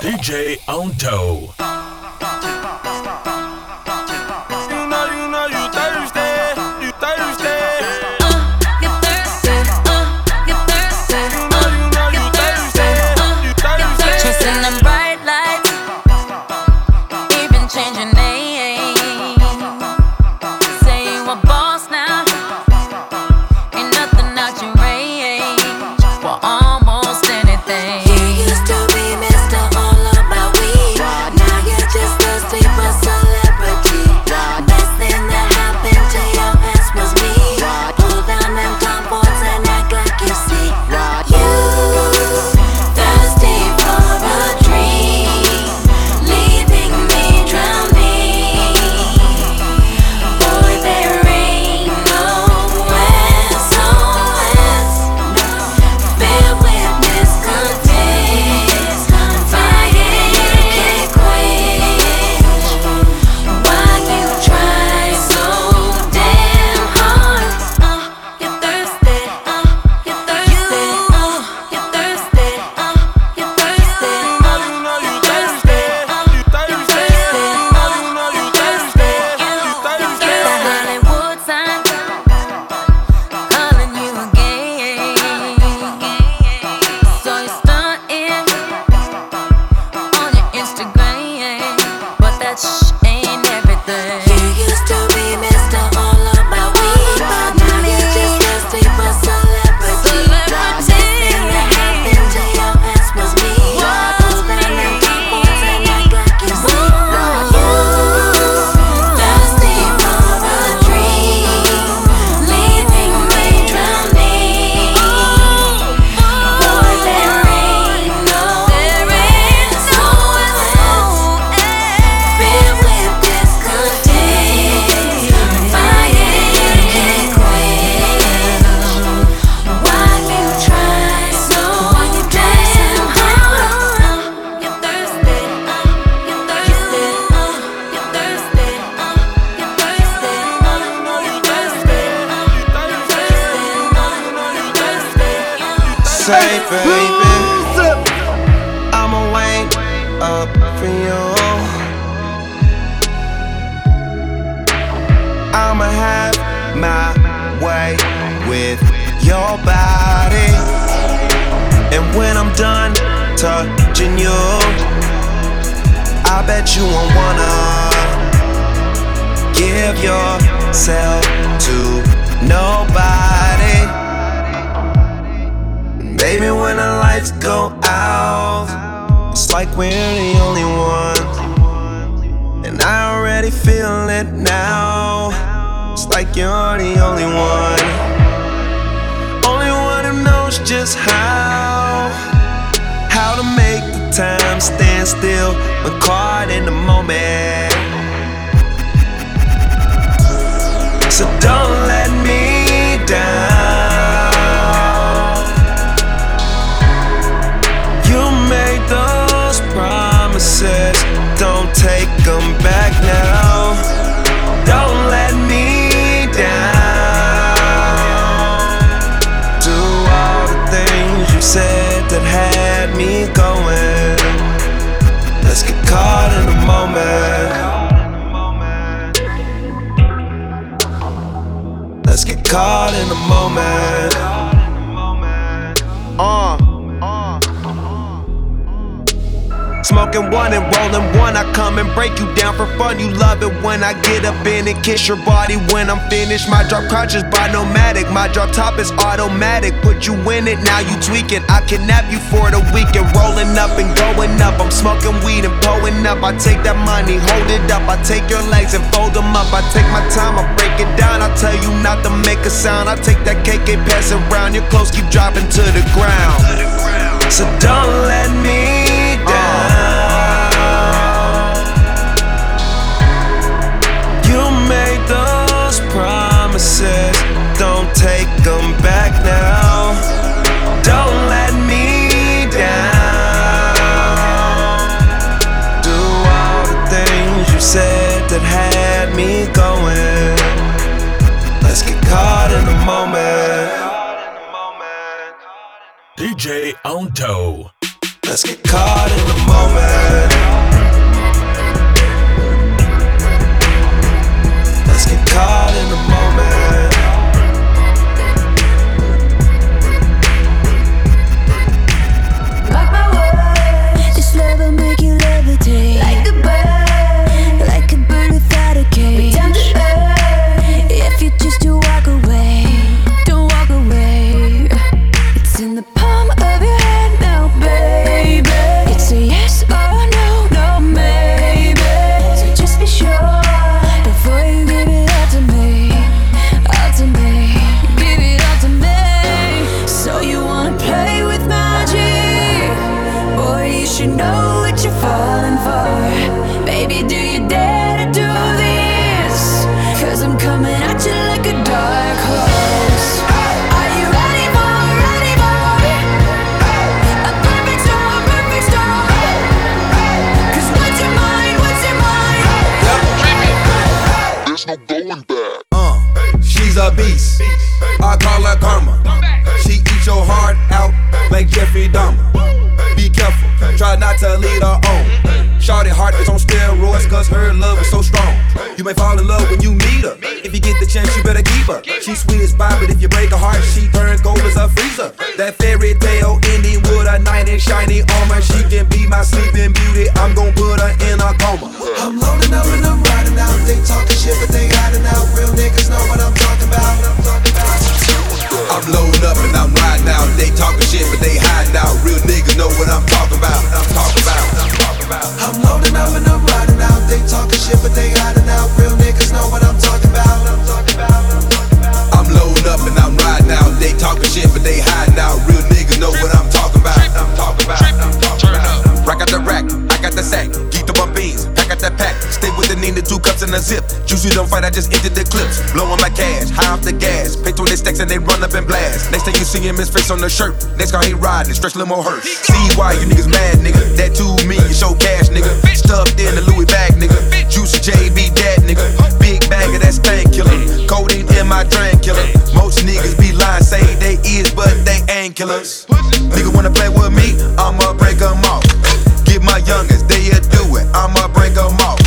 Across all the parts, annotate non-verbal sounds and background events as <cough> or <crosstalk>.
DJ Onto. We're the only ones. And I already feel it now. It's like you're the only one. Only one who knows just how. How to make the time stand still when caught in the moment. So don't let One and rolling one, I come and break you down for fun. You love it when I get up in it, kiss your body when I'm finished. My drop conscious by nomadic, my drop top is automatic. Put you in it, now you tweaking. I kidnap you for the weekend, rolling up and going up. I'm smoking weed and pulling up. I take that money, hold it up. I take your legs and fold them up. I take my time, I break it down. I tell you not to make a sound. I take that cake and pass it around. Your clothes keep dropping to the ground. So don't let me promises, don't take them back now. Don't let me down. Do all the things you said that had me going. Let's get caught in the moment. DJ Onto. Let's get caught in the moment. Uh, she's a beast. I call her karma. She eat your heart out like Jeffrey Dahmer. Be careful, try not to lead her on. Shorty heart is on steroids cause her love is so strong. You may fall in love when you meet her. If you get the chance, you better keep her. She's sweet as pie, but if you break her heart, she turns cold as a freezer. That fairy tale ending with a knight in shiny armor. She can be my sleeping beauty. I'm gon' put her in a coma. I'm loading up and I'm riding out. They talking shit, but they hiding out. Real niggas know what I'm talking about. I'm loading up and I'm riding out. They talking shit, but they hiding out. Real niggas know what I'm talking about. I'm talking about. I'm shit, but they a zip. Juicy don't fight, I just emptied the clips. Blowing my cash, high off the gas. Pay 20 stacks and they run up and blast. Next time you see him, his face on the shirt. Next car he riding, stretch limo hurt. See why you niggas mad, nigga. That two million show cash, nigga. Stuffed in the Louis bag, nigga. Juicy JB that nigga. Big bag of that stank killer. Codeine in my drain killer. Most niggas be lying, say they is, but they ain't killers. Nigga wanna play with me, I'ma break 'em off. Get my youngest, they'll do it, I'ma break 'em off.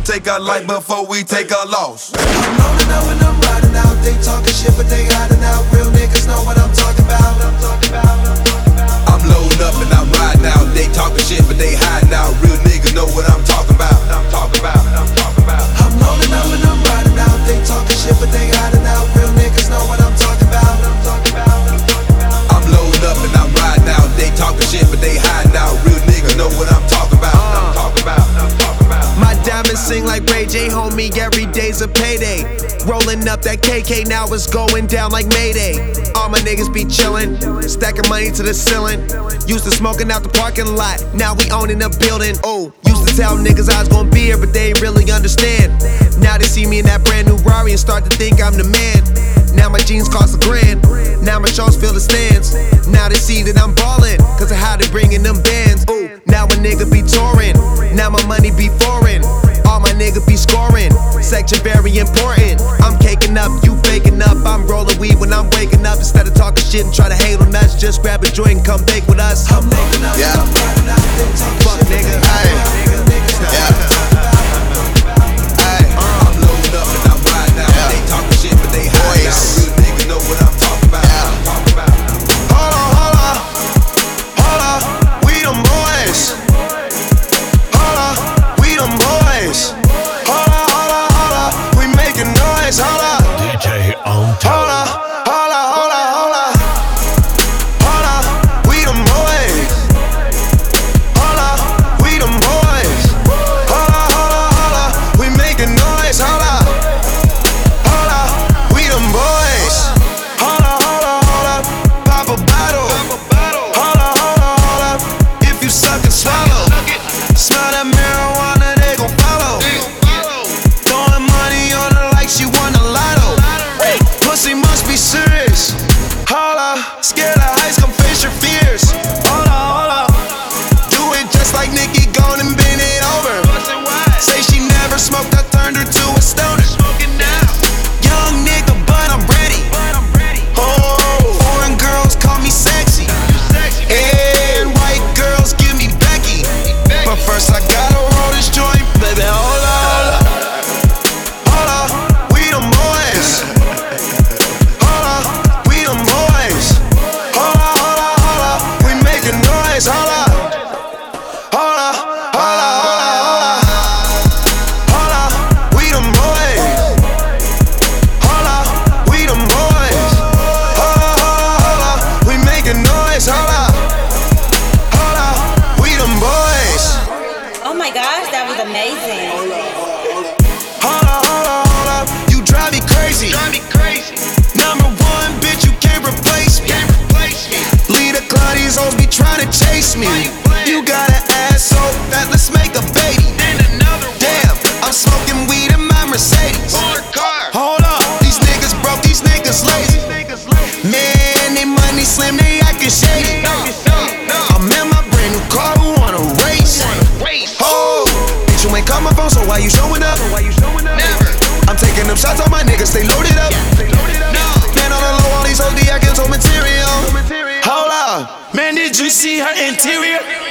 Gon' take a life before we take a loss. I'm loading up and I'm riding out. They talking shit, but they hiding out. Real niggas know what I'm talking about. I'm talking about. I'm talking about. I'm loading up and I'm riding out. They talking shit, but they hiding out. Real niggas know what I'm talking about. I'm talking about. I'm talking about. I'm loading up and I'm riding out. They talking shit, but they J, homie. Every day's a payday. Rolling up that KK, now it's going down like Mayday. All my niggas be chillin', stacking money to the ceiling. Used to smoking out the parking lot, now we owning a building. Oh, used to tell niggas I was gonna be here, but they really understand. Now they see me in that brand new Rari and start to think I'm the man. Now my jeans cost a grand. Now my shows fill the stands. Now they see that I'm ballin', cause of how they bringin' them bands. Ooh, now a nigga be touring. Now my money be foreign. Nigga be scoring. Section very important. I'm caking up, you faking up. I'm rolling weed when I'm waking up. Instead of talking shit and try to hate on us, just grab a joint and come bake with us. I'm loading up. Yeah. Fuck nigga. Yeah. Uh, I'm loading up and I'm riding out. They talking shit, but they hiding out. Real niggas know what I'm talking about. You see her interior?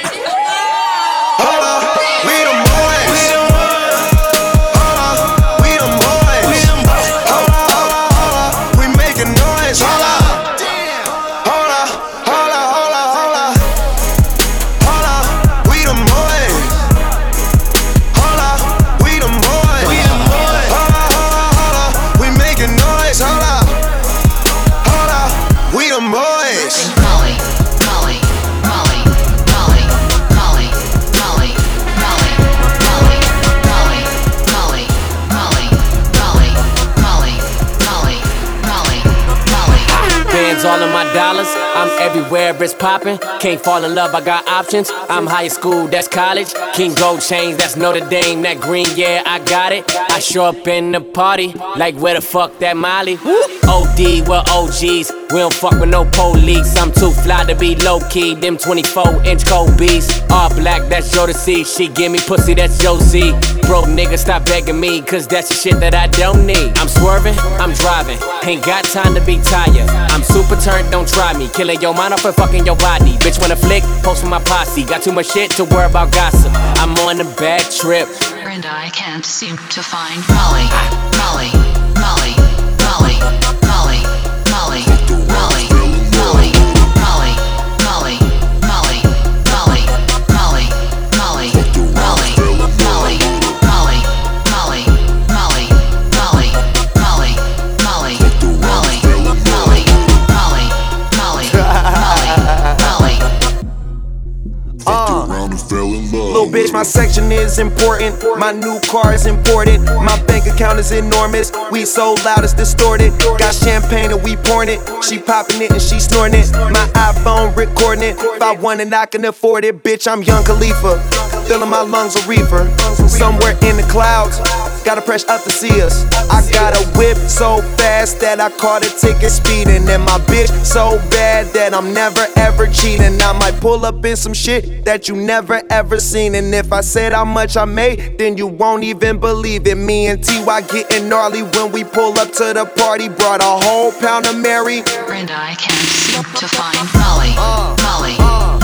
Everywhere, it's poppin'. Can't fall in love, I got options. I'm high school, that's college. King Gold Chains, that's Notre Dame. That green, yeah, I got it. I show up in the party, like where the fuck that Molly? OD, well OGs. We don't fuck with no police. I'm too fly to be low key. Them 24 inch Kobe's. All black, that's Jodeci. She give me pussy, that's Josie. Broke nigga, stop begging me, cause that's the shit that I don't need. I'm swerving, I'm driving. Ain't got time to be tired. I'm super turned, don't try me. Killing your mind off and fucking your body. Bitch, wanna flick, post with my posse. Got too much shit to worry about gossip. I'm on a bad trip. And I can't seem to find Molly, Molly, Molly, Molly, Molly, bitch, my section is important. My new car is imported. My bank account is enormous. We so loud it's distorted. Got champagne and we pouring it. She popping it and she snorting it. My iPhone recording it. If I want it, I can afford it. Bitch, I'm Young Khalifa. Filling my lungs with reefer. Somewhere in the clouds. Gotta press up to see us. I got a whip so fast that I caught a ticket speeding. And my bitch so bad that I'm never ever cheating. I might pull up in some shit that you never ever seen. And if I said how much I made, then you won't even believe it. Me and TY getting gnarly when we pull up to the party. Brought a whole pound of Mary. And I can't seem to find Molly, Molly, Molly, Molly,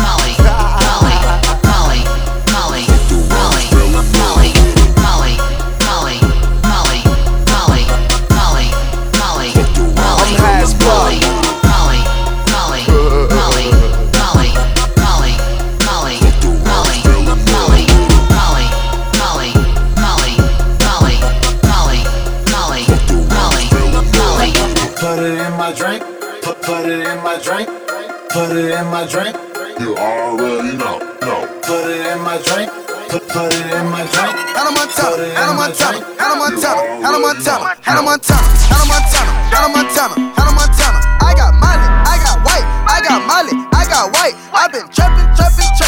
Put it in my drink. You already know. No. Put it in my drink. Put put it in my drink. Hannah Montana, Hannah Montana, Hannah Montana, Hannah Montana, Hannah Montana, Hannah Montana, Hannah Montana, Hannah Montana. I got Molly, I got white, I got Molly, I got white. I've been trapping, trapping, trapping, trapping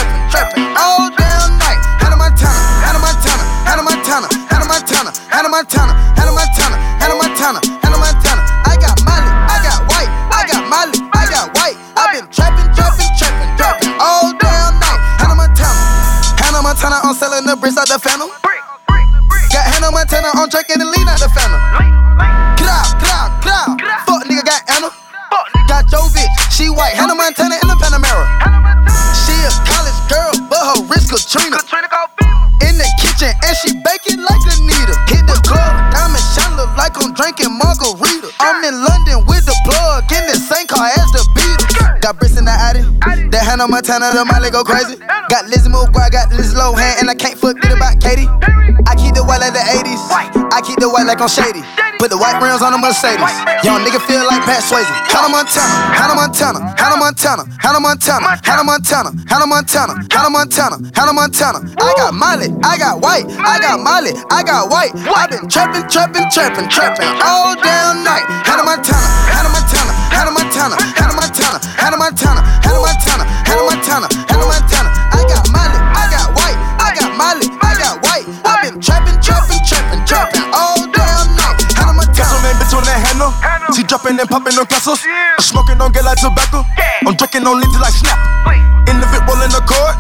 I'm selling the bricks out the phantom. Got Hannah Montana on track and the lean out the phantom. Get out, get out, get out. Fuck nigga got Anna. Got Jovic, she white. Hannah Montana in the Panamera. She a college girl, but her wrist Katrina. In the kitchen and she baking like a needle. Hit the club, diamond shine look like I'm drinking margarita. I'm in London with the plug in the same car as the Beatles. Got bricks in the Addy, that Hannah Montana, the Miley go crazy. Got Lizzie McGuire, got Liz Lohan, and I can't forget I keep the well at the 80s. I keep white like on shady. Put the white rims on the Mercedes. Young nigga feel like Pat Swayze. Hannah Montana, Hannah Montana, Hannah Montana, Hannah Montana, Hannah Montana, Hannah Montana, Hannah Montana, Hannah Montana. I got Molly, I got white, I got Molly, I got white. i been trapping, trapping, trapping, trapping all damn night. Hannah Montana, Hannah Montana, Hannah Montana, Hannah Montana, Hannah Montana, Hannah Montana, Hannah Montana, Hannah Montana. I got Molly, I got white, I got Molly, I got white. i been trapping, trapping, trapping, trapping dropping and popping on castles. I'm smoking on get like tobacco. I'm drinking on leaves like snap. In the fit rolling the cord.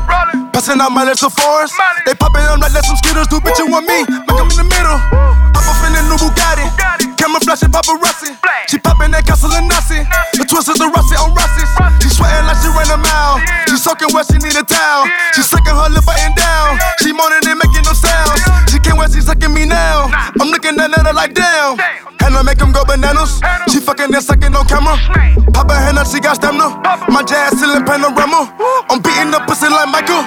Passing out my lips to foreigns. They popping them like some skittles. Do bitch you want me? Make them in the middle. I'm off in the new Bugatti. Camera flashing paparazzi. She popping that castle and Nazi. The twist is the Rossi on Rossi's. She sweating like she ran a mile. She soaking wet, she need a towel. She sucking her lip button down. She moaning and making no sounds. She can't wait, she sucking me now. I'm looking at her like damn. And I make them go bananas. She fucking and sucking on camera. Pop her hand up, she got stamina. My jazz ceiling panorama. I'm beating the pussy like Michael.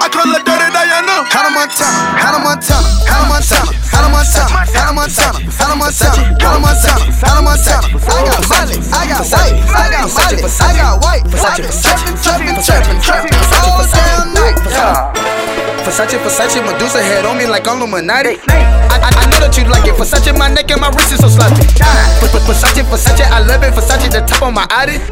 I call her dirty Diana. Hannah Montana, Hannah Montana, Hannah Montana, Hannah Montana, Hannah Montana, Hannah Montana, Hannah Montana, Hannah Montana. I got Molly, I got white, I got Molly, I got white. I been trapping, trapping, trapping, trapping all damn night. Versace, Versace, Medusa head on me like Illuminati. I, I, I know that you like it. Versace, my neck and my wrist is so sloppy. Versace, Versace, I love it. Versace, the top of my Audi.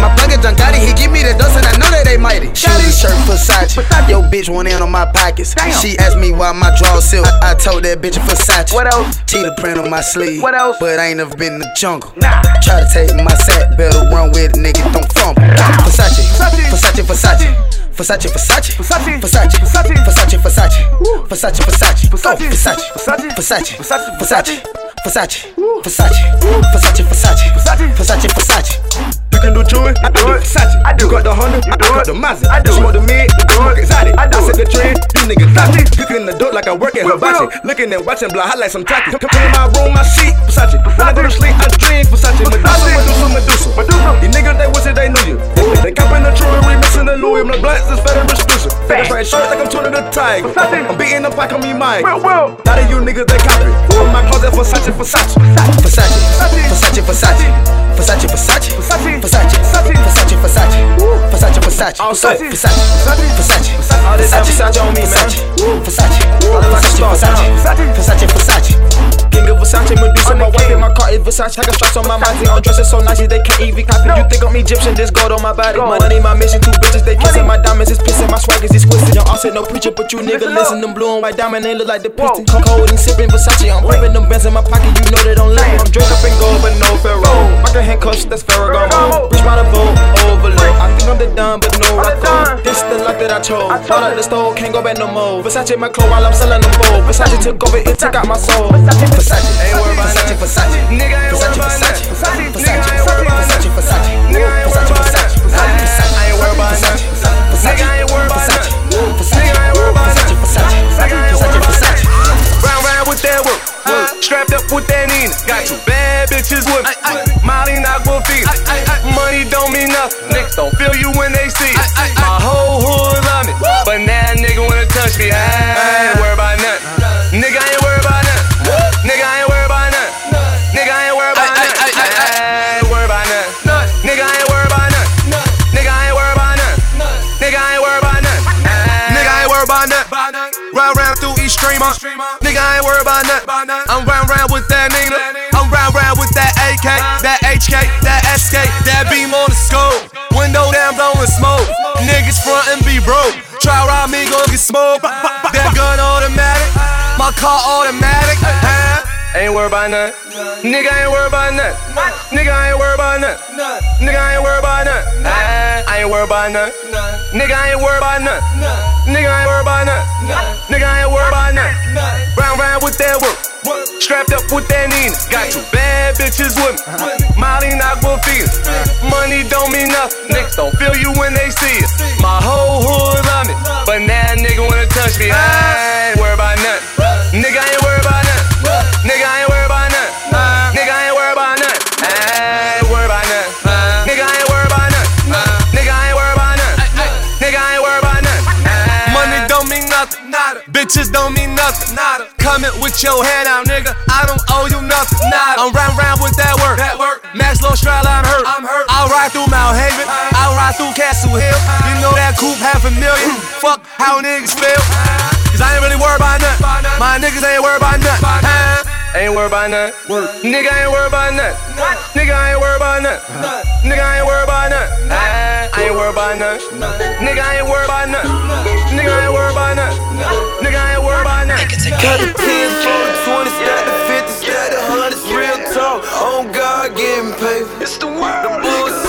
My plug is Giancotti, he give me the dust and I know that they mighty. Shoes, shirt, Versace. Yo, bitch went in on my pockets. She asked me why my draw silk. I, I told that bitch Versace. What else? Cheetah print on my sleeve. What else? But I ain't never been in the jungle. Try to take my sack, better run with it, nigga, don't fumble. Versace, Versace, Versace. Versace, Versace, Versace, Versace, Versace, Versace, Versace, Versace, Versace, Versace, Versace, Versace, Versace, Versace, Versace, Versace, Versace, Versace, Versace. You can do Chewy, I do it. Versace. I do. You got the Honda, I got the Mazda. I do. Smoke the mid, you smoke exotic. I do. I set the trend, you niggas toxic. Cooking the dope like I work at Hibachi. Looking and watching, blow hot like some tacky. Come to my room, my seat, Versace. When I go to sleep, I dream Versace. Medusa, Medusa, Medusa. Medusa. These niggas, they wish that they knew you. They copping the jewelry, mixing the Louis. My blunts is better exclusive. Fat right shirt like I'm Tony the Tiger. I'm beating the pack on me, Mike. Lot of you niggas, they copy. From my closet, Versace, Versace. Versace, Versace, Versace, Versace, Versace, Versace, Versace, Versace, Versace, Versace, Versace, Versace, All. Versace, Versace, Versace, All this Versace on me, man. Versace, Versace, Versace, Versace, Versace. King of Versace, Medusa, my wife in my car is Versace. I got straps on my mind, I'm dressing so nice, they can't even copy. You think I'm Egyptian, this gold on my body. Money, my mission, two bitches, they kissing. My diamonds is pissing, my swag is exquisite. Young offset, no preacher, but you nigga listen. Them blue and white diamond, they look like the piston. Cold and sipping Versace, I'm ripping them bands in my pocket, you know Handcuffs, that's Ferragamo. Reach by the boat, overload. I think I'm the done, but no I record. This the luck that I chose. Out the store, can't go back no more. Versace, my clothes while I'm selling them bold. Versace took over, it took out my soul. Versace, Versace, Versace, Nigga, ain't Versace, worried about Versace, that. Versace, Nigga, ain't worried about that. Versace, Versace, Nigga, I ain't worried about that. Versace, I ain't worried about that. Nigga, I ain't worried about that. Nigga, I ain't worried about. Nigga, ain't worried about that. Round round with that work. Strapped up with that Nina. Got two bad bitches with me. Molly Aquafina. Money don't mean nothing. Niggas don't feel you when they see it. My whole hood that HK, that SK, that beam on the scope. Window down, blowing smoke. Niggas front and be broke. Try rob me, gon' get smoked. That gun automatic, my car automatic. Huh? Ain't worried about nothing. Nigga ain't worried about nothing. Nigga ain't worried about nothing. Nigga ain't worried about nothing. I ain't worried about nothing. Nigga ain't worried about nothing. Nigga ain't worried about nothing. Nigga ain't worried about nothing. Round round with that work. Strapped up with that Nina. Got two bad bitches with me. Molly Aquafina. Money don't mean nothing. Niggas don't feel you when they see it. My whole hood love me. But now a nigga wanna touch me. I ain't worried about nothing. Nigga ain't worried about nothing. Nigga ain't worried about nothing. Nigga ain't worried about nothing. I ain't worried about nothing. Nigga ain't worried about nothing. Nigga ain't worried about nothing. Nigga ain't worried about nothing. Money don't mean nothing. Bitches don't mean nothing. Come with your hand out, nigga. I don't owe you nothing. Nah, I'm round round with that work. That work. Max Low Stroud, I'm hurt. I'm hurt. I'll ride through Mott Haven. Uh-huh. I'll ride through Castle Hill. You know that coupe half a million. Mm. Fuck how niggas feel. Uh-huh. Cause I ain't really worried about nothing. My niggas ain't worried about nothing. Ain't worried about none. Work. Nigga ain't worried about none. Nigga ain't worried about none. none. Nigga ain't worried about none. I ain't worried about none. Nigga ain't worried about none. Nigga ain't worried about none. Nigga ain't worried about nothing. Cut the 10 for the 20, stack the 50, stack the 100s, real talk. On God, getting paper. It's the word. The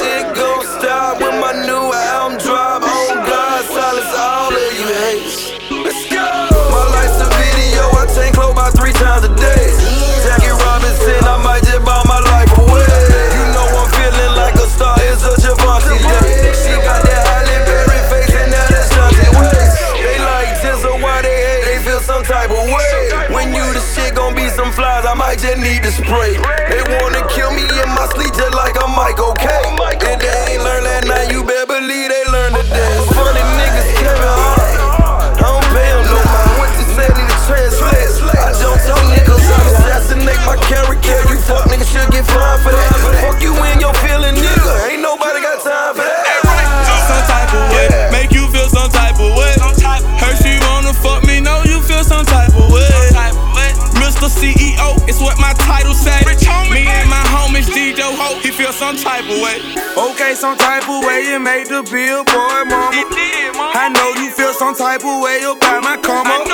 spray. Of way you made the billboard, mama. I know you feel some type of way about my come up.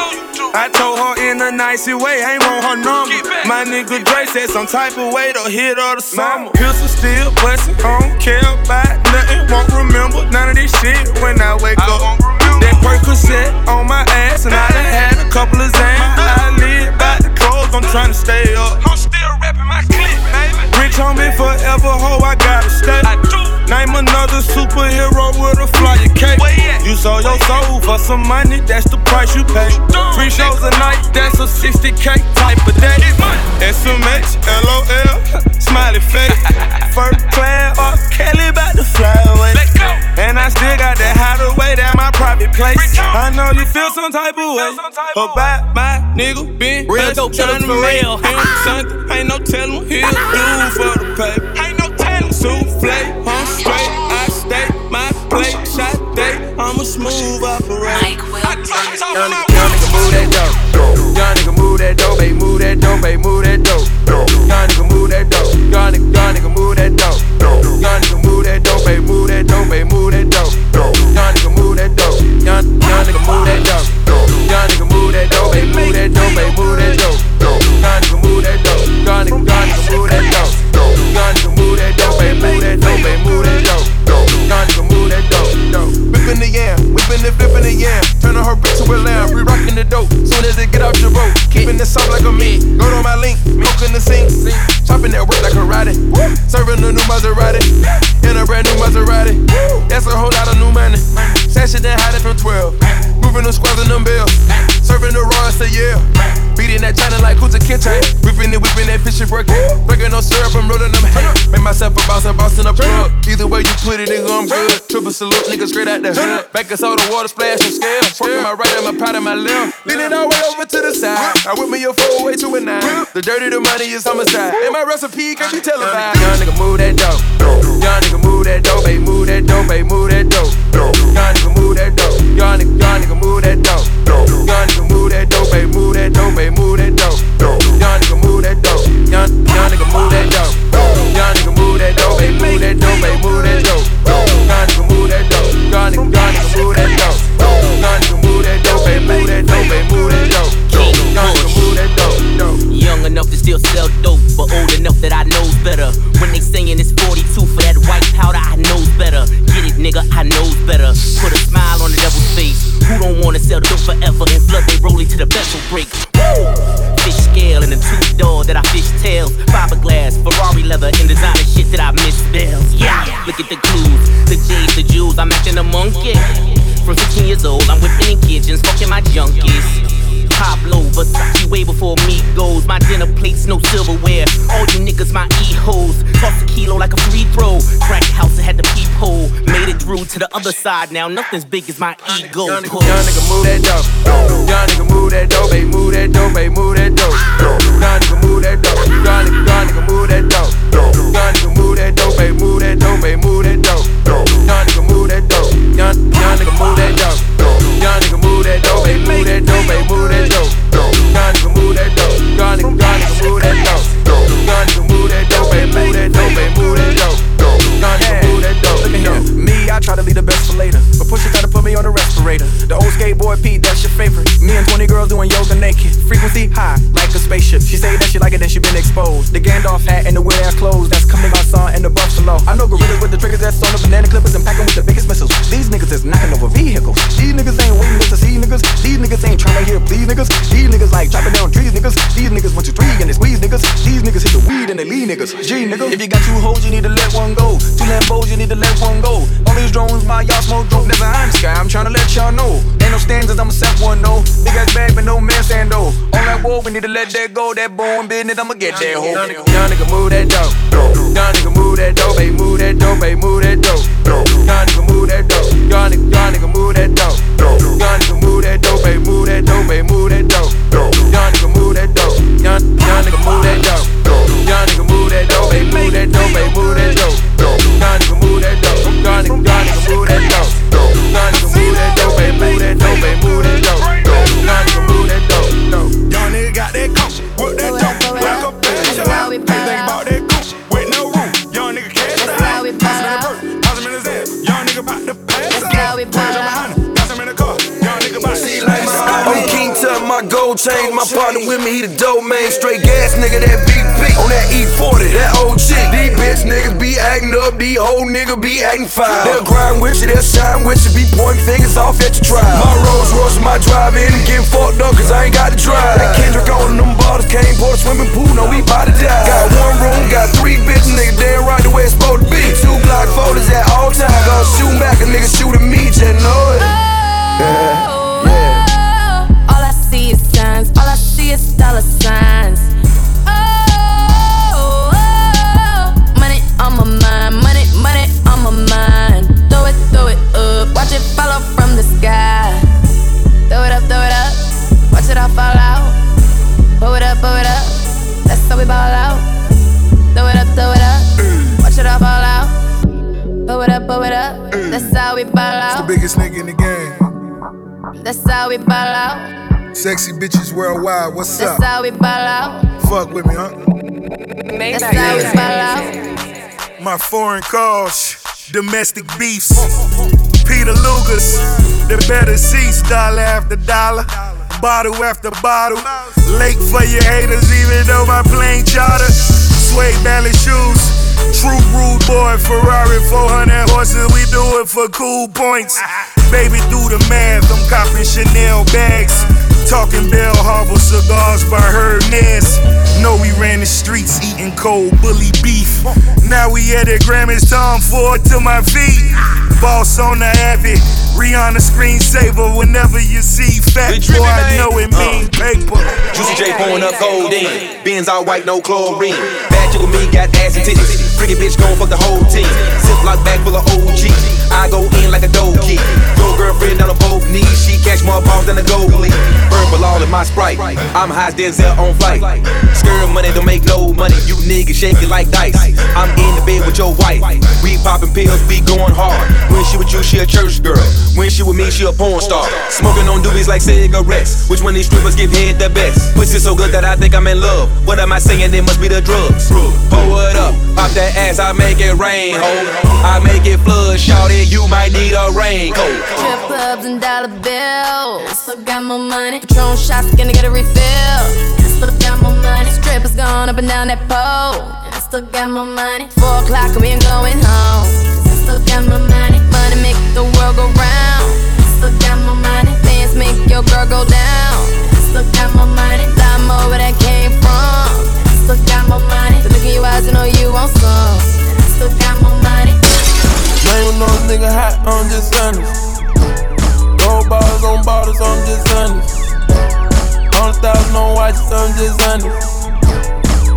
I told her in a nicey way, ain't want her number. My nigga Dre said some type of way to hit her the summer. Pistol still bustin', I don't care about nothing, won't remember none of this shit when I wake up. That Percocet on my ass, and I done had a couple of Xans. I live by the clothes, I'm tryna stay up. On me forever, ho, I gotta stay. Name another superhero some money, that's the price you pay. Three shows a night, that's a 60k type of day. SMH, LOL, <laughs> smiley face. First class, R. Kelly about to fly away. And I still got that hideaway down my private place. I know you feel some type of way about my nigga been Real dope trying to make real. him something. Ain't no telling he'll do for the paper. Ain't no telling. Souffle, I'm a smooth operator. Young nigga, young nigga move that dope. Young nigga move that dope, baby, move that dope, baby, move that dope. Young nigga move that dope. Young nigga, young nigga move that dope. Young nigga move that dope, baby, move that dope, baby, move that dope. Young nigga move that dope. Young young nigga move that dope. Young nigga move that dope, baby, move that dope, baby, move that dope. Young nigga move that dope. Young nigga, young nigga move that dope. Whipping the yam, whipping the yam. Turning her bitch to a lamb, re rocking the dope. Soon as it get out the road, keeping the soft like a meat. Go to my link, milk in the sink. Chopping that work like riding. Serving a new Maserati. In a brand new Maserati. That's a whole lot of new money. Sashing that hiding from 12. Moving them squads and them bills. Serving the and say yeah. Beating that China like Kunta Kinte. Whipping it, whipping that fish and working. Breaking no syrup, I'm rolling them hay. Make myself a boss and boss in a plug. Either way you put it, nigga, I'm good. Triple salute, nigga, straight out the hood. Back all the water splash from scale. Working my right and my pot and my left. Leaning all the way over to the side. I whip me a four way to a nine. The dirty, the money is homicide. And my recipe can be televised. Young nigga move that dope. Young nigga move that dope, baby, move that dope, baby, move that dope. Young nigga move that dope. Young nigga, young nigga move that dope. Young nigga move that dope, baby, move that dope, baby, move that dope. Young nigga move that dope. Young young nigga move that dope. Young nigga move that dope, baby, move that dope, baby, move that dope. Young nigga move that dope. Young nigga, young nigga move other side now. Nothing's big as my ego. Young nigga, move that dope. Young nigga move that dope. Baby move that dope. Baby move that dope. Young nigga move that dope. Young nigga, young nigga move that dope. Young nigga move that dope. Baby move that dope. Baby move that dope. Young nigga move that dope. Young young nigga move that dope. Young nigga move that dope. Baby move that dope. Gandalf hat and the weird ass clothes that's coming my son and the buffalo. I know gorillas with the triggers that's on the banana clippers and packing with the biggest missiles. These niggas is knocking over vehicles. These niggas ain't waiting to see niggas. These niggas ain't trying to hear please niggas. These niggas like chopping down trees niggas. These niggas one two three and they squeeze niggas. These niggas hit the weed and they lead niggas. G nigga. If you got two hoes, you need to let one go. Two Lambos, you need to let one go. All these drones by y'all smoke dope, never the sky. I'm trying to let y'all know. Let that go. That bone business, I'ma get that hoe. Young nigga move that dope. Young nigga move that dope, baby, move that dope, baby, move that dope. Young nigga move that dope. Young nigga, young nigga move that dope. Young nigga move that dope, baby, move that dope, baby, move My partner with me, he the dope man. Straight gas nigga, that BP. On that E40, that old chick. These bitch niggas be acting up, these old niggas be acting foul. They'll grind with you, they'll shine with you, be pointing fingers off at your trial. My Rolls Royce, my drive in, getting fucked up cause I ain't got to drive. That Kendrick on them bottles came, bought a swimming pool, no, we bout to die. Got one room, got three bitches, nigga, damn right the way it's supposed to be. Two block folders at all times. Gonna shoot back, a nigga shooting me, just know it. Oh, yeah. All is dollar signs. Sexy bitches worldwide. What's That's up? how we ball out. Fuck with me, huh? That's how we ball out. My foreign calls, domestic beefs. Peter Lugers, the better seats, dollar after dollar, bottle after bottle. Late for your haters, even though my plane charter. Suede ballet shoes, true rude boy, Ferrari 400 horses, we do it for cool points. Baby, do the math, I'm copping Chanel bags. Talking Bal Harbour cigars by Hermes. Know we ran the streets eating cold bully beef. Now we at it, Grammys, Tom Ford to my feet. Boss on the habit, Rihanna screensaver whenever you see fat boy, I know it uh. mean paper. Juicy J pouring up codeine. Benz all white, no chlorine. <laughs> Bad chick with me, got ass and titties. Freaky bitch gon' fuck the whole team. Ziploc bag full of OG. I go in like a dough. Your girlfriend on both knees. She catch more balls than a goalie. Purple all in my sprite. I'm high as Denzel on flight. Skirt money don't make no money. You niggas shake it like dice. I'm in the bed with your wife. We popping pills, we going hard. When she with you, she a church girl. When she with me, she a porn star. Smoking on doobies like cigarettes. Which one these strippers give head the best? Pussy so good that I think I'm in love. What am I saying? It must be the drugs. Pull it up, pop that ass, I make it rain, ho. I make it flood, shout it, you might need a raincoat. Strip clubs and dollar bills. Still got more money. Patron shots, gonna get a refill. Still got more money. Strippers going up and down that pole. I still got more money. Four o'clock and we ain't going home. I still got more money. Money make the world go round. I still got more money. Dance make your girl go down. I still got more money. More where that came from. I still got more money. To look in your eyes and know you want some. I still got more money. Name no nigga hot, I'm just honest. Bars on bottles, I'm just honest. Hundred thousand on watches, I'm just honest.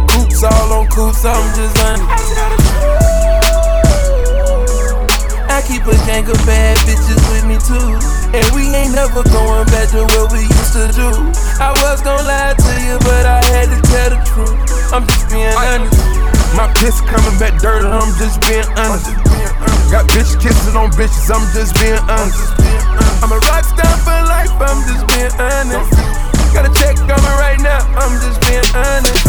Coupes all on coupes, I'm just honest. I keep a gang of bad bitches with me too. And we ain't never going back to what we used to do. I was gonna lie to you, but I had to tell the truth. I'm just being honest. My piss coming back dirty, I'm just being honest. Got bitch kisses on bitches, I'm just being honest. Uh, I'm a rock star for life, I'm just being honest. Got a check coming right now, I'm just being honest.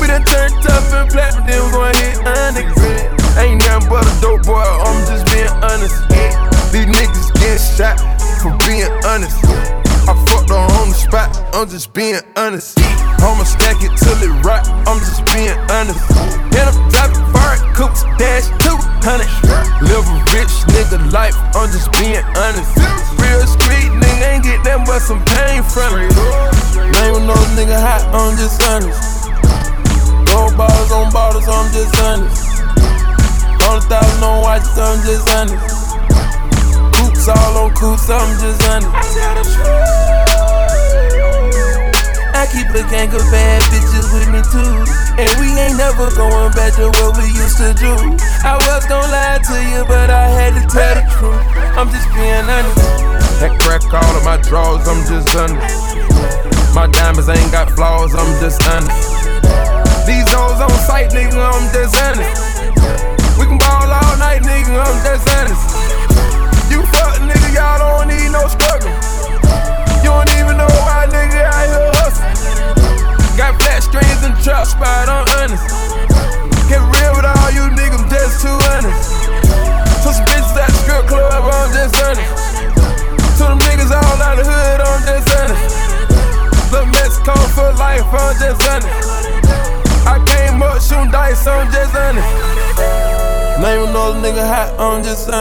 We done turned tough and platinum, then we gon' hit honest. Ain't nothing but a dope boy, I'm just being honest. These niggas get shot for being honest. I'm just being honest. I'ma stack it till it rock, I'm just being honest. And I'm driving fire coupes, dash 200. Live a rich nigga life, I'm just being honest. Real street nigga ain't get that but some pain from it. Name another nigga hot, I'm just honest. Gold bottles on bottles, I'm just honest. Hundred thousand on watches, I'm just honest. Coupes all on coupes, I'm just honest. I tell the truth. I keep a gang of bad bitches with me too. And we ain't never going back to what we used to do. I was gonna lie to you, but I had to tell the truth. I'm just being honest. That crack all of my drawers, I'm just honest. My diamonds ain't got flaws, I'm just honest. These hoes on sight, nigga, I'm just honest. We can ball all night, nigga, I'm just honest.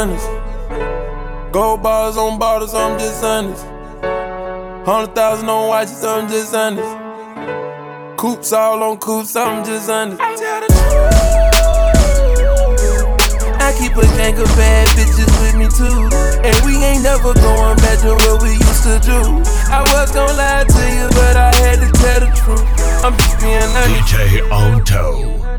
Honest. Gold bars on bottles, I'm just honest. Hundred thousand on watches, I'm just honest. Coupes all on coupes, I'm just honest. I keep a gang of bad bitches with me too. And we ain't never going back to what we used to do. I was gonna lie to you, but I had to tell the truth. I'm just being honest. DJ Onto.